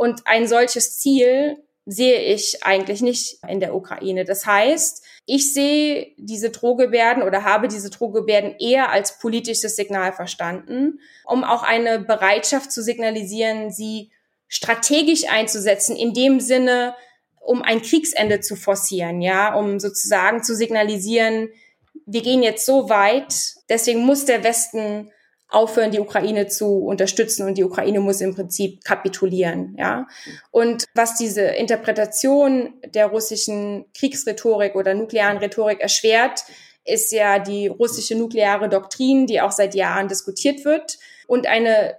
Und ein solches Ziel sehe ich eigentlich nicht in der Ukraine. Das heißt, ich sehe diese Drohgebärden oder habe diese Drohgebärden eher als politisches Signal verstanden, um auch eine Bereitschaft zu signalisieren, sie strategisch einzusetzen, in dem Sinne, um ein Kriegsende zu forcieren, ja, um sozusagen zu signalisieren, wir gehen jetzt so weit, deswegen muss der Westen aufhören, die Ukraine zu unterstützen und die Ukraine muss im Prinzip kapitulieren, ja. Und was diese Interpretation der russischen Kriegsrhetorik oder nuklearen Rhetorik erschwert, ist ja die russische nukleare Doktrin, die auch seit Jahren diskutiert wird und eine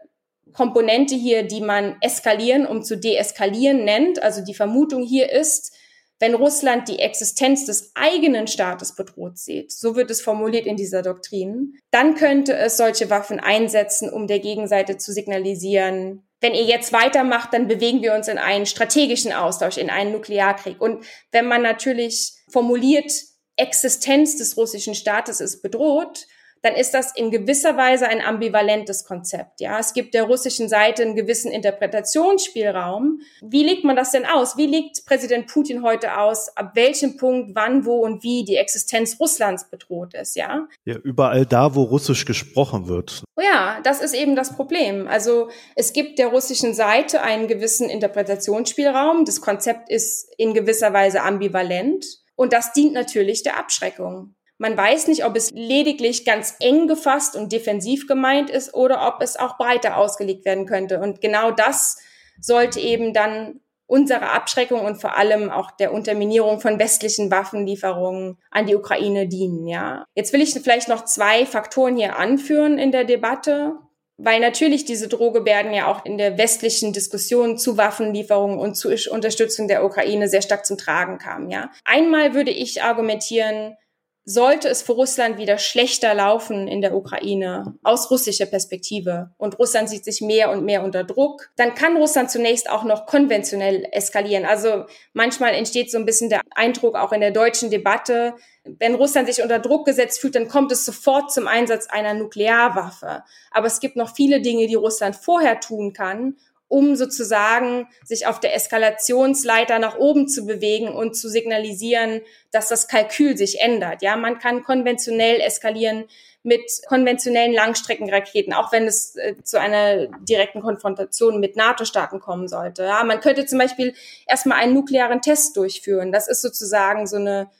Komponente hier, die man eskalieren, um zu deeskalieren nennt. Also die Vermutung hier ist, wenn Russland die Existenz des eigenen Staates bedroht sieht, so wird es formuliert in dieser Doktrin, dann könnte es solche Waffen einsetzen, um der Gegenseite zu signalisieren, wenn ihr jetzt weitermacht, dann bewegen wir uns in einen strategischen Austausch, in einen Nuklearkrieg. Und wenn man natürlich formuliert, Existenz des russischen Staates ist bedroht, dann ist das in gewisser Weise ein ambivalentes Konzept. Ja, es gibt der russischen Seite einen gewissen Interpretationsspielraum. Wie legt man das denn aus? Wie legt Präsident Putin heute aus, ab welchem Punkt, wann, wo und wie die Existenz Russlands bedroht ist? Ja, ja überall da, wo Russisch gesprochen wird. Ja, das ist eben das Problem. Also es gibt der russischen Seite einen gewissen Interpretationsspielraum. Das Konzept ist in gewisser Weise ambivalent. Und das dient natürlich der Abschreckung. Man weiß nicht, ob es lediglich ganz eng gefasst und defensiv gemeint ist oder ob es auch breiter ausgelegt werden könnte. Und genau das sollte eben dann unserer Abschreckung und vor allem auch der Unterminierung von westlichen Waffenlieferungen an die Ukraine dienen, ja. Jetzt will ich vielleicht noch zwei Faktoren hier anführen in der Debatte, weil natürlich diese Drohgebärden ja auch in der westlichen Diskussion zu Waffenlieferungen und zu Unterstützung der Ukraine sehr stark zum Tragen kamen, ja. Einmal würde ich argumentieren, sollte es für Russland wieder schlechter laufen in der Ukraine aus russischer Perspektive und Russland sieht sich mehr und mehr unter Druck, dann kann Russland zunächst auch noch konventionell eskalieren. Also manchmal entsteht so ein bisschen der Eindruck auch in der deutschen Debatte, wenn Russland sich unter Druck gesetzt fühlt, dann kommt es sofort zum Einsatz einer Nuklearwaffe. Aber es gibt noch viele Dinge, die Russland vorher tun kann, um sozusagen sich auf der Eskalationsleiter nach oben zu bewegen und zu signalisieren, dass das Kalkül sich ändert. Ja, man kann konventionell eskalieren mit konventionellen Langstreckenraketen, auch wenn es äh, zu einer direkten Konfrontation mit NATO-Staaten kommen sollte. Ja, man könnte zum Beispiel erstmal einen nuklearen Test durchführen. Das ist sozusagen so eine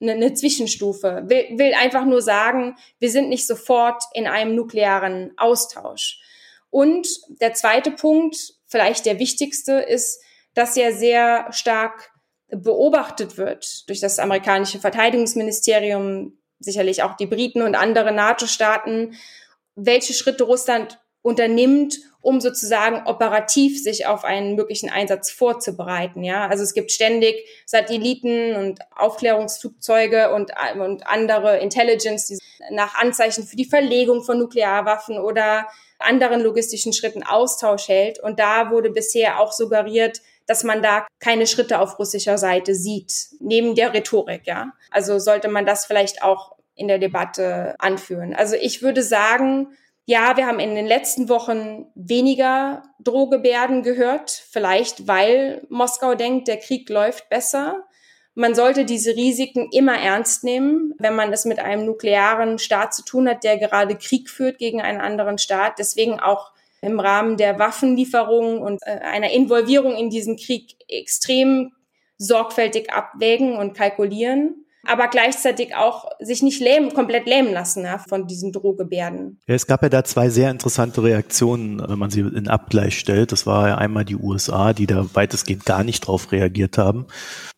eine, Zwischenstufe. Will, will einfach nur sagen, wir sind nicht sofort in einem nuklearen Austausch. Und der zweite Punkt, vielleicht der wichtigste, ist, dass ja sehr stark beobachtet wird durch das amerikanische Verteidigungsministerium, sicherlich auch die Briten und andere NATO-Staaten, welche Schritte Russland unternimmt, um sozusagen operativ sich auf einen möglichen Einsatz vorzubereiten. Ja, also es gibt ständig Satelliten und Aufklärungsflugzeuge und, und andere Intelligence, die nach Anzeichen für die Verlegung von Nuklearwaffen oder anderen logistischen Schritten Austausch hält. Und da wurde bisher auch suggeriert, dass man da keine Schritte auf russischer Seite sieht, neben der Rhetorik, ja. Also sollte man das vielleicht auch in der Debatte anführen. Also ich würde sagen, ja, wir haben in den letzten Wochen weniger Drohgebärden gehört, vielleicht weil Moskau denkt, der Krieg läuft besser. Man sollte diese Risiken immer ernst nehmen, wenn man es mit einem nuklearen Staat zu tun hat, der gerade Krieg führt gegen einen anderen Staat. Deswegen auch im Rahmen der Waffenlieferungen und äh, einer Involvierung in diesen Krieg extrem sorgfältig abwägen und kalkulieren aber gleichzeitig auch sich nicht lähmen, komplett lähmen lassen ja, von diesen Drohgebärden. Ja, es gab ja da zwei sehr interessante Reaktionen, wenn man sie in Abgleich stellt. Das war ja einmal die USA, die da weitestgehend gar nicht drauf reagiert haben.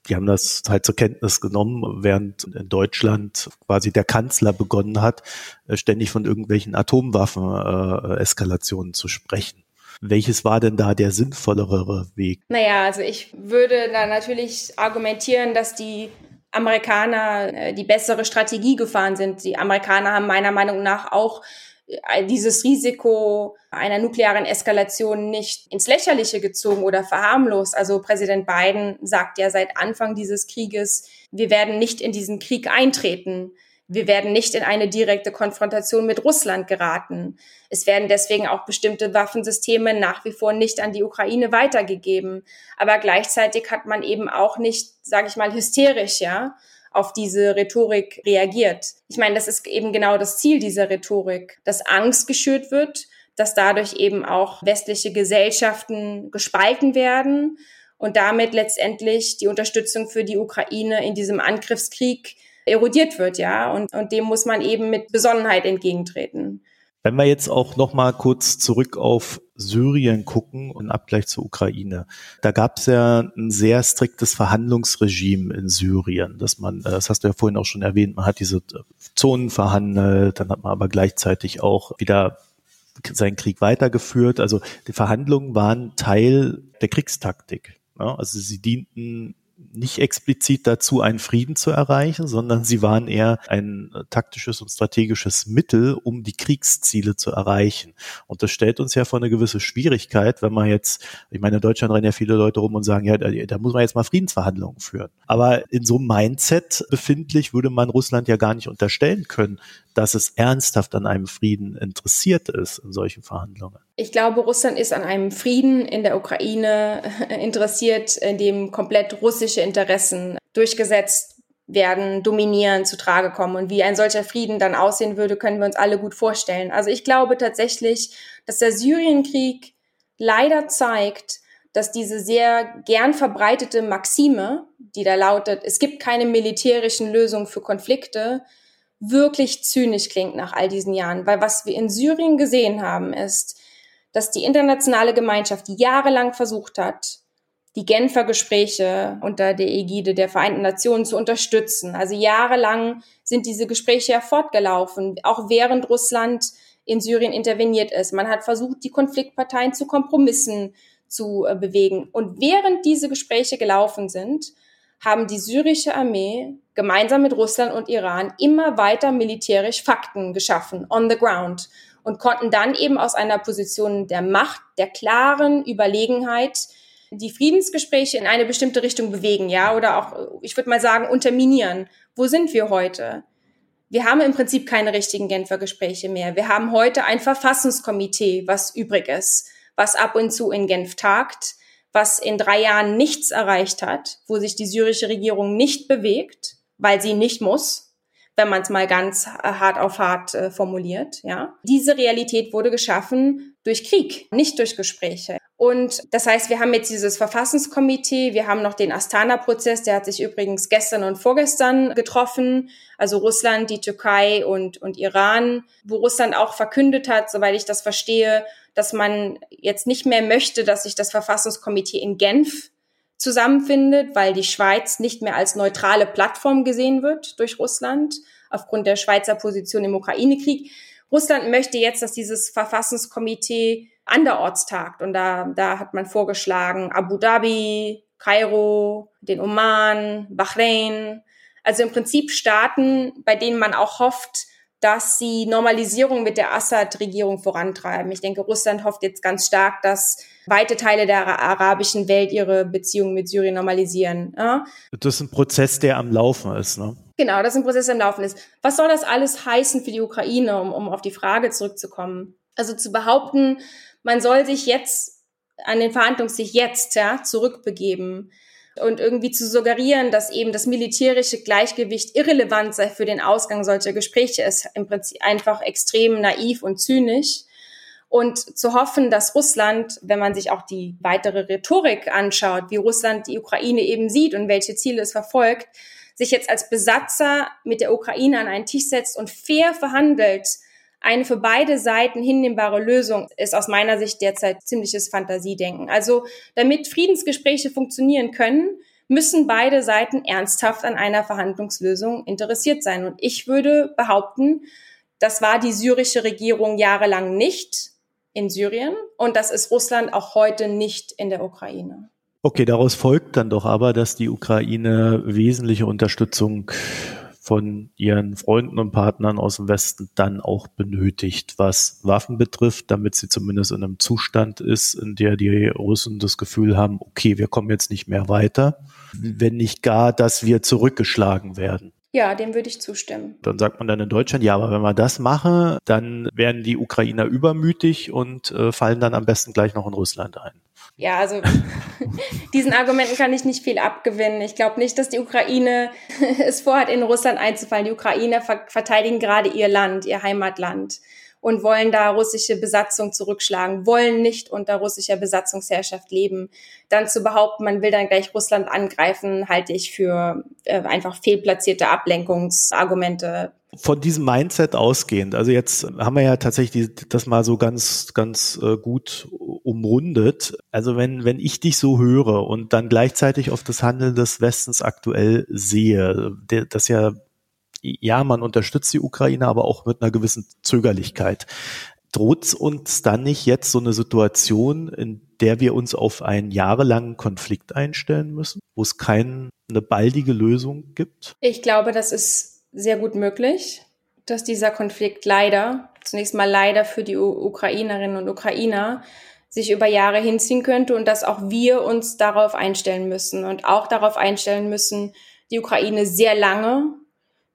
Die haben das halt zur Kenntnis genommen, während in Deutschland quasi der Kanzler begonnen hat, äh, ständig von irgendwelchen Atomwaffen-Eskalationen zu sprechen. Welches war denn da der sinnvollere Weg? Naja, also ich würde da natürlich argumentieren, dass die Amerikaner äh, die bessere Strategie gefahren sind. Die Amerikaner haben meiner Meinung nach auch äh, dieses Risiko einer nuklearen Eskalation nicht ins Lächerliche gezogen oder verharmlost. Also Präsident Biden sagt ja seit Anfang dieses Krieges, wir werden nicht in diesen Krieg eintreten. Wir werden nicht in eine direkte Konfrontation mit Russland geraten. Es werden deswegen auch bestimmte Waffensysteme nach wie vor nicht an die Ukraine weitergegeben. Aber gleichzeitig hat man eben auch nicht, sage ich mal, hysterisch, ja, auf diese Rhetorik reagiert. Ich meine, das ist eben genau das Ziel dieser Rhetorik, dass Angst geschürt wird, dass dadurch eben auch westliche Gesellschaften gespalten werden und damit letztendlich die Unterstützung für die Ukraine in diesem Angriffskrieg erodiert wird, ja. Und, und dem muss man eben mit Besonnenheit entgegentreten. Wenn wir jetzt auch noch mal kurz zurück auf Syrien gucken und Abgleich zur Ukraine, da gab es ja ein sehr striktes Verhandlungsregime in Syrien, dass man, äh, das hast du ja vorhin auch schon erwähnt, man hat diese Zonen verhandelt, dann hat man aber gleichzeitig auch wieder seinen Krieg weitergeführt. Also die Verhandlungen waren Teil der Kriegstaktik. Also sie dienten nicht explizit dazu, einen Frieden zu erreichen, sondern sie waren eher ein äh, taktisches und strategisches Mittel, um die Kriegsziele zu erreichen. Und das stellt uns ja vor eine gewisse Schwierigkeit, wenn man jetzt, ich meine, in Deutschland rennen ja viele Leute rum und sagen, ja, da, da muss man jetzt mal Friedensverhandlungen führen. Aber in so einem Mindset befindlich würde man Russland ja gar nicht unterstellen können, dass es ernsthaft an einem Frieden interessiert ist in solchen Verhandlungen. Ich glaube, Russland ist an einem Frieden in der Ukraine interessiert, in dem komplett russische Interessen durchgesetzt werden, dominieren, zu Trage kommen. Und wie ein solcher Frieden dann aussehen würde, können wir uns alle gut vorstellen. Also ich glaube tatsächlich, dass der Syrienkrieg leider zeigt, dass diese sehr gern verbreitete Maxime, die da lautet, es gibt keine militärischen Lösungen für Konflikte, wirklich zynisch klingt nach all diesen Jahren. Weil was wir in Syrien gesehen haben, ist, dass die internationale Gemeinschaft jahrelang versucht hat, die Genfer Gespräche unter der Ägide der Vereinten Nationen zu unterstützen. Also jahrelang sind diese Gespräche ja fortgelaufen, auch während Russland in Syrien interveniert ist. Man hat versucht, die Konfliktparteien zu Kompromissen zu äh, bewegen. Und während diese Gespräche gelaufen sind, haben die syrische Armee gemeinsam mit Russland und Iran immer weiter militärisch Fakten geschaffen, on the ground und konnten dann eben aus einer Position der Macht, der klaren Überlegenheit die Friedensgespräche in eine bestimmte Richtung bewegen, ja, oder auch, ich würde mal sagen, unterminieren. Wo sind wir heute? Wir haben im Prinzip keine richtigen Genfer Gespräche mehr. Wir haben heute ein Verfassungskomitee, was übrig ist, was ab und zu in Genf tagt, was in drei Jahren nichts erreicht hat, wo sich die syrische Regierung nicht bewegt, weil sie nicht muss, wenn man es mal ganz hart auf hart äh, formuliert. Ja, diese Realität wurde geschaffen durch Krieg, nicht durch Gespräche. Und das heißt, wir haben jetzt dieses Verfassungskomitee, wir haben noch den Astana-Prozess, der hat sich übrigens gestern und vorgestern getroffen, also Russland, die Türkei und, und Iran, wo Russland auch verkündet hat, soweit ich das verstehe, dass man jetzt nicht mehr möchte, dass sich das Verfassungskomitee in Genf zusammenfindet, weil die Schweiz nicht mehr als neutrale Plattform gesehen wird durch Russland aufgrund der Schweizer Position im Ukraine-Krieg. Russland möchte jetzt, dass dieses Verfassungskomitee anderorts tagt. Und da, da hat man vorgeschlagen Abu Dhabi, Kairo, den Oman, Bahrain. Also im Prinzip Staaten, bei denen man auch hofft, dass sie Normalisierung mit der Assad-Regierung vorantreiben. Ich denke, Russland hofft jetzt ganz stark, dass weite Teile der arabischen Welt ihre Beziehungen mit Syrien normalisieren. Ja? Das ist ein Prozess, der am Laufen ist, ne? Genau, das ist ein Prozess, der am Laufen ist. Was soll das alles heißen für die Ukraine, um, um auf die Frage zurückzukommen? Also zu behaupten, man soll sich jetzt an den Verhandlungstisch jetzt ja, zurückbegeben und irgendwie zu suggerieren, dass eben das militärische Gleichgewicht irrelevant sei für den Ausgang solcher Gespräche, ist im Prinzip einfach extrem naiv und zynisch. Und zu hoffen, dass Russland, wenn man sich auch die weitere Rhetorik anschaut, wie Russland die Ukraine eben sieht und welche Ziele es verfolgt, sich jetzt als Besatzer mit der Ukraine an einen Tisch setzt und fair verhandelt, eine für beide Seiten hinnehmbare Lösung ist aus meiner Sicht derzeit ziemliches Fantasiedenken. Also damit Friedensgespräche funktionieren können, müssen beide Seiten ernsthaft an einer Verhandlungslösung interessiert sein. Und ich würde behaupten, das war die syrische Regierung jahrelang nicht in Syrien und das ist Russland auch heute nicht in der Ukraine. Okay, daraus folgt dann doch aber, dass die Ukraine wesentliche Unterstützung von ihren Freunden und Partnern aus dem Westen dann auch benötigt, was Waffen betrifft, damit sie zumindest in einem Zustand ist, in der die Russen das Gefühl haben, okay, wir kommen jetzt nicht mehr weiter, wenn nicht gar, dass wir zurückgeschlagen werden. Ja, dem würde ich zustimmen. Dann sagt man dann in Deutschland, ja, aber wenn wir das machen, dann werden die Ukrainer übermütig und äh, fallen dann am besten gleich noch in Russland ein. Ja, also diesen Argumenten kann ich nicht viel abgewinnen. Ich glaube nicht, dass die Ukraine es vorhat, in Russland einzufallen. Die Ukrainer verteidigen gerade ihr Land, ihr Heimatland und wollen da russische Besatzung zurückschlagen, wollen nicht unter russischer Besatzungsherrschaft leben. Dann zu behaupten, man will dann gleich Russland angreifen, halte ich für äh, einfach fehlplatzierte Ablenkungsargumente von diesem Mindset ausgehend, also jetzt haben wir ja tatsächlich das mal so ganz, ganz äh, gut umrundet. Also wenn, wenn ich dich so höre und dann gleichzeitig auf das Handeln des Westens aktuell sehe, das ja, ja, man unterstützt die Ukraine, aber auch mit einer gewissen Zögerlichkeit. Droht uns dann nicht jetzt so eine Situation, in der wir uns auf einen jahrelangen Konflikt einstellen müssen, wo es keine baldige Lösung gibt? Ich glaube, das ist sehr gut möglich, dass dieser Konflikt leider, zunächst mal leider für die Ukrainerinnen und Ukrainer, sich über Jahre hinziehen könnte und dass auch wir uns darauf einstellen müssen und auch darauf einstellen müssen, die Ukraine sehr lange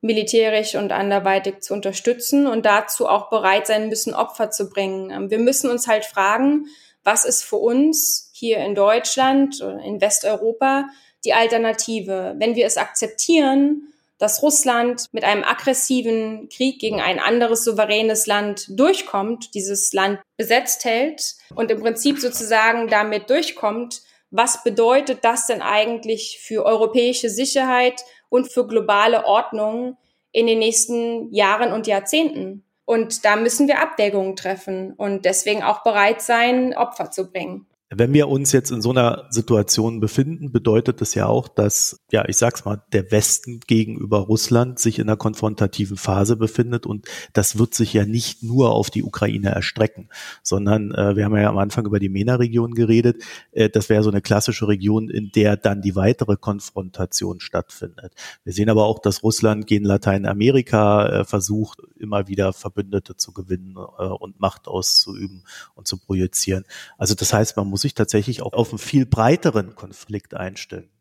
militärisch und anderweitig zu unterstützen und dazu auch bereit sein müssen, Opfer zu bringen. Ähm, wir müssen uns halt fragen, was ist für uns hier in Deutschland, in Westeuropa die Alternative? Wenn wir es akzeptieren, dass Russland mit einem aggressiven Krieg gegen ein anderes souveränes Land durchkommt, dieses Land besetzt hält und im Prinzip sozusagen damit durchkommt, was bedeutet das denn eigentlich für europäische Sicherheit und für globale Ordnung in den nächsten Jahren und Jahrzehnten? Und da müssen wir Abwägungen treffen und deswegen auch bereit sein, Opfer zu bringen. Wenn wir uns jetzt in so einer Situation befinden, bedeutet das ja auch, dass, ja, ich sag's mal, der Westen gegenüber Russland sich in einer konfrontativen Phase befindet und das wird sich ja nicht nur auf die Ukraine erstrecken, sondern äh, wir haben ja am Anfang über die MENA-Region geredet. Äh, das wäre so eine klassische Region, in der dann die weitere Konfrontation stattfindet. Wir sehen aber auch, dass Russland gegen Lateinamerika äh, versucht, immer wieder Verbündete zu gewinnen äh, und Macht auszuüben und zu projizieren. Also das heißt, man muss muss sich tatsächlich auch auf einen viel breiteren Konflikt einstellen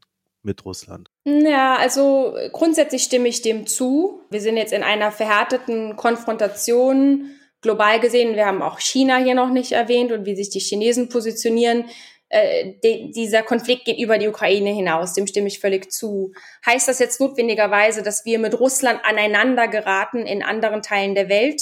mit Russland. Ja, also grundsätzlich stimme ich dem zu. Wir sind jetzt in einer verhärteten Konfrontation global gesehen. Wir haben auch China hier noch nicht erwähnt und wie sich die Chinesen positionieren. Äh, de, dieser Konflikt geht über die Ukraine hinaus, dem stimme ich völlig zu. Heißt das jetzt notwendigerweise, dass wir mit Russland aneinander geraten in anderen Teilen der Welt?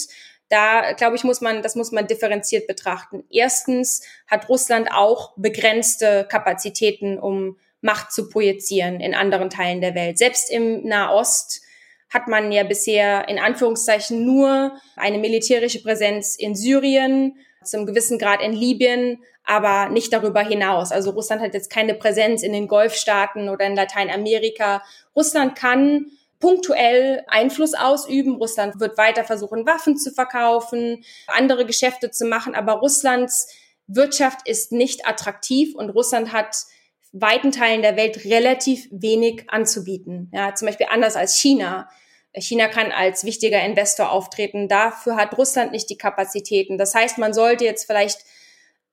Da glaube ich, muss man, das muss man differenziert betrachten. Erstens hat Russland auch begrenzte Kapazitäten, um Macht zu projizieren in anderen Teilen der Welt. Selbst im Nahost hat man ja bisher in Anführungszeichen nur eine militärische Präsenz in Syrien, zum gewissen Grad in Libyen, aber nicht darüber hinaus. Also Russland hat jetzt keine Präsenz in den Golfstaaten oder in Lateinamerika. Russland kann punktuell Einfluss ausüben. Russland wird weiter versuchen, Waffen zu verkaufen, andere Geschäfte zu machen, aber Russlands Wirtschaft ist nicht attraktiv und Russland hat weiten Teilen der Welt relativ wenig anzubieten. Ja, zum Beispiel anders als China. China kann als wichtiger Investor auftreten. Dafür hat Russland nicht die Kapazitäten. Das heißt, man sollte jetzt vielleicht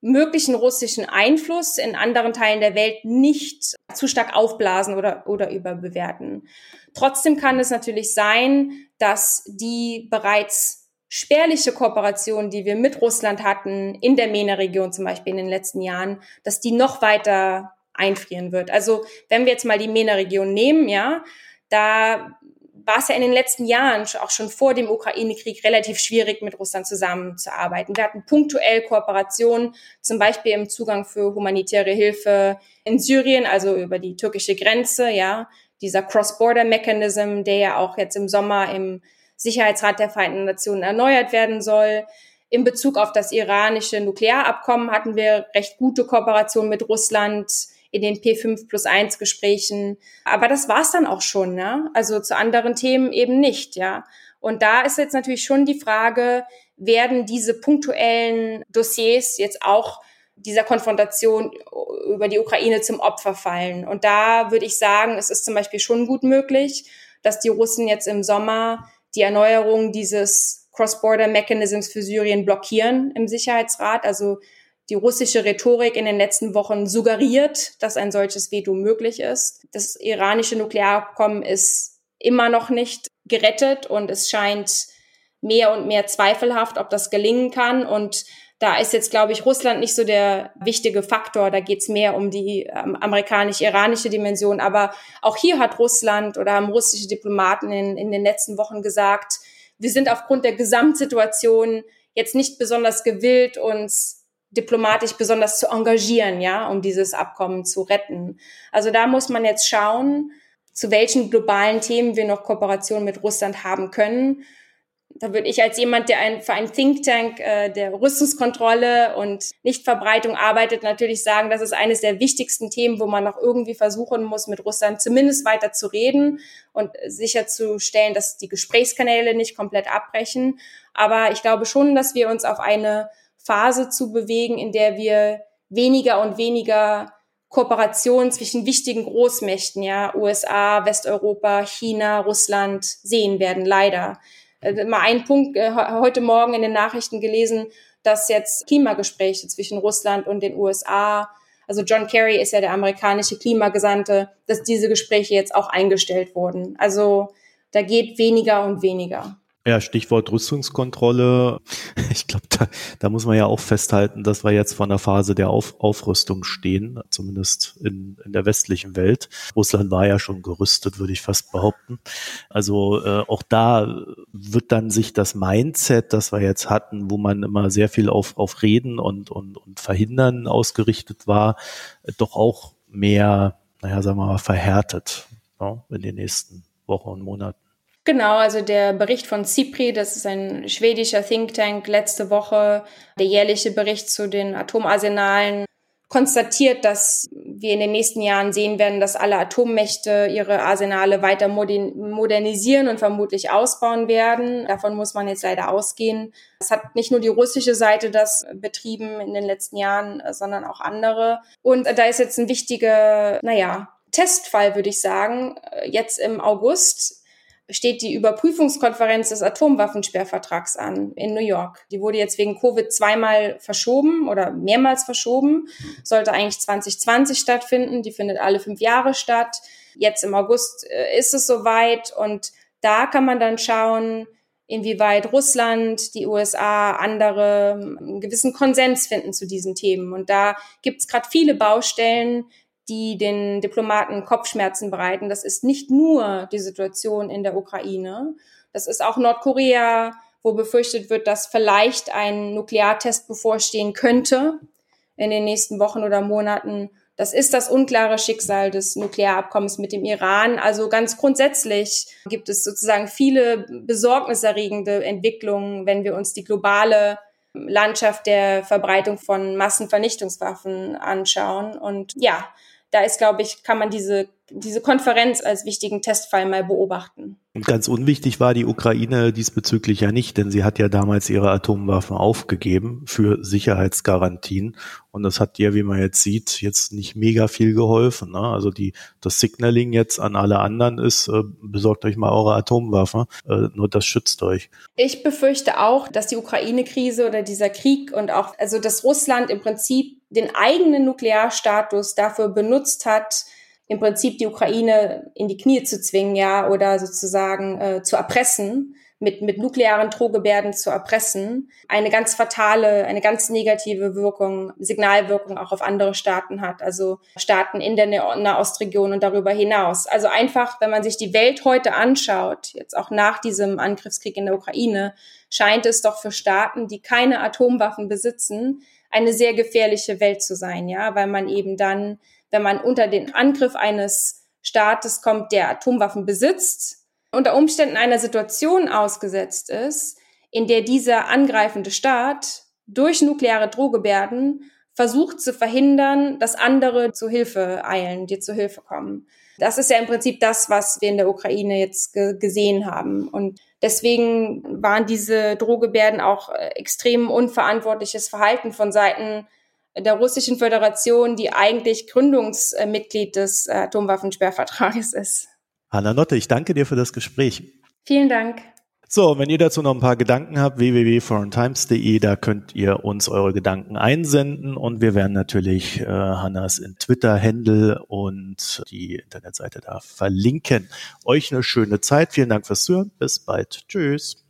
möglichen russischen Einfluss in anderen Teilen der Welt nicht zu stark aufblasen oder, oder überbewerten. Trotzdem kann es natürlich sein, dass die bereits spärliche Kooperation, die wir mit Russland hatten, in der MENA-Region zum Beispiel in den letzten Jahren, dass die noch weiter einfrieren wird. Also wenn wir jetzt mal die MENA-Region nehmen, ja, da war es ja in den letzten Jahren, auch schon vor dem Ukraine-Krieg, relativ schwierig, mit Russland zusammenzuarbeiten. Wir hatten punktuell Kooperationen, zum Beispiel im Zugang für humanitäre Hilfe in Syrien, also über die türkische Grenze, ja, dieser Cross-Border-Mechanism, der ja auch jetzt im Sommer im Sicherheitsrat der Vereinten Nationen erneuert werden soll. In Bezug auf das iranische Nuklearabkommen hatten wir recht gute Kooperation mit Russland in den P5 plus 1 Gesprächen. Aber das war's dann auch schon, ja. Also zu anderen Themen eben nicht, ja. Und da ist jetzt natürlich schon die Frage, werden diese punktuellen Dossiers jetzt auch dieser Konfrontation über die Ukraine zum Opfer fallen? Und da würde ich sagen, es ist zum Beispiel schon gut möglich, dass die Russen jetzt im Sommer die Erneuerung dieses Cross-Border Mechanisms für Syrien blockieren im Sicherheitsrat. Also die russische Rhetorik in den letzten Wochen suggeriert, dass ein solches Veto möglich ist. Das iranische Nuklearabkommen ist immer noch nicht gerettet und es scheint mehr und mehr zweifelhaft, ob das gelingen kann. Und da ist jetzt, glaube ich, Russland nicht so der wichtige Faktor. Da geht es mehr um die ähm, amerikanisch-iranische Dimension. Aber auch hier hat Russland oder haben russische Diplomaten in, in den letzten Wochen gesagt, wir sind aufgrund der Gesamtsituation jetzt nicht besonders gewillt, uns diplomatisch besonders zu engagieren, ja, um dieses Abkommen zu retten. Also da muss man jetzt schauen, zu welchen globalen Themen wir noch Kooperation mit Russland haben können. Da würde ich als jemand, der ein, für ein Think Tank äh, der Rüstungskontrolle und Nichtverbreitung arbeitet, natürlich sagen, das ist eines der wichtigsten Themen, wo man noch irgendwie versuchen muss, mit Russland zumindest weiter zu reden und sicherzustellen, dass die Gesprächskanäle nicht komplett abbrechen. Aber ich glaube schon, dass wir uns auf eine Phase zu bewegen, in der wir weniger und weniger Kooperation zwischen wichtigen Großmächten, ja, USA, Westeuropa, China, Russland sehen werden, leider. Äh, mal ein Punkt, äh, heute Morgen in den Nachrichten gelesen, dass jetzt Klimagespräche zwischen Russland und den USA, also John Kerry ist ja der amerikanische Klimagesandte, dass diese Gespräche jetzt auch eingestellt wurden. Also da geht weniger und weniger. Ja, Stichwort Rüstungskontrolle. Ich glaube, da, da muss man ja auch festhalten, dass wir jetzt vor einer Phase der Auf, Aufrüstung stehen, zumindest in, in der westlichen Welt. Russland war ja schon gerüstet, würde ich fast behaupten. Also äh, auch da wird dann sich das Mindset, das wir jetzt hatten, wo man immer sehr viel auf, auf Reden und, und, und Verhindern ausgerichtet war, doch auch mehr, naja, sagen wir mal, verhärtet ja, in den nächsten Wochen und Monaten. Genau, also der Bericht von CIPRI, das ist ein schwedischer Think Tank, letzte Woche, der jährliche Bericht zu den Atomarsenalen, konstatiert, dass wir in den nächsten Jahren sehen werden, dass alle Atommächte ihre Arsenale weiter modernisieren und vermutlich ausbauen werden. Davon muss man jetzt leider ausgehen. Es hat nicht nur die russische Seite das betrieben in den letzten Jahren, sondern auch andere. Und da ist jetzt ein wichtiger, naja, Testfall, würde ich sagen, jetzt im August steht die Überprüfungskonferenz des Atomwaffensperrvertrags an in New York. Die wurde jetzt wegen Covid zweimal verschoben oder mehrmals verschoben. Sollte eigentlich 2020 stattfinden. Die findet alle fünf Jahre statt. Jetzt im August äh, ist es soweit und da kann man dann schauen, inwieweit Russland, die USA, andere einen gewissen Konsens finden zu diesen Themen. Und da gibt es gerade viele Baustellen, die den Diplomaten Kopfschmerzen bereiten. Das ist nicht nur die Situation in der Ukraine. Das ist auch Nordkorea, wo befürchtet wird, dass vielleicht ein Nukleartest bevorstehen könnte in den nächsten Wochen oder Monaten. Das ist das unklare Schicksal des Nuklearabkommens mit dem Iran. Also ganz grundsätzlich gibt es sozusagen viele besorgniserregende Entwicklungen, wenn wir uns die globale Landschaft der Verbreitung von Massenvernichtungswaffen anschauen. Und ja, da ist, glaube ich, kann man diese, diese Konferenz als wichtigen Testfall mal beobachten. Und ganz unwichtig war die Ukraine diesbezüglich ja nicht, denn sie hat ja damals ihre Atomwaffen aufgegeben für Sicherheitsgarantien. Und das hat dir, wie man jetzt sieht, jetzt nicht mega viel geholfen. Ne? Also die, das Signaling jetzt an alle anderen ist, äh, besorgt euch mal eure Atomwaffen, äh, nur das schützt euch. Ich befürchte auch, dass die Ukraine-Krise oder dieser Krieg und auch, also dass Russland im Prinzip den eigenen Nuklearstatus dafür benutzt hat, im Prinzip die Ukraine in die Knie zu zwingen, ja, oder sozusagen äh, zu erpressen, mit, mit nuklearen Drohgebärden zu erpressen, eine ganz fatale, eine ganz negative Wirkung, Signalwirkung auch auf andere Staaten hat, also Staaten in der Nahostregion und darüber hinaus. Also einfach, wenn man sich die Welt heute anschaut, jetzt auch nach diesem Angriffskrieg in der Ukraine, scheint es doch für Staaten, die keine Atomwaffen besitzen, eine sehr gefährliche Welt zu sein, ja, weil man eben dann wenn man unter den Angriff eines Staates kommt, der Atomwaffen besitzt, unter Umständen einer Situation ausgesetzt ist, in der dieser angreifende Staat durch nukleare Drohgebärden versucht zu verhindern, dass andere zu Hilfe eilen, die zu Hilfe kommen. Das ist ja im Prinzip das, was wir in der Ukraine jetzt ge gesehen haben. Und deswegen waren diese Drohgebärden auch äh, extrem unverantwortliches Verhalten von Seiten der Russischen Föderation, die eigentlich Gründungsmitglied des Atomwaffensperrvertrages ist. Hanna Notte, ich danke dir für das Gespräch. Vielen Dank. So, wenn ihr dazu noch ein paar Gedanken habt, www.foreigntimes.de, da könnt ihr uns eure Gedanken einsenden und wir werden natürlich äh, Hannas in Twitter-Händel und die Internetseite da verlinken. Euch eine schöne Zeit. Vielen Dank fürs Zuhören. Bis bald. Tschüss.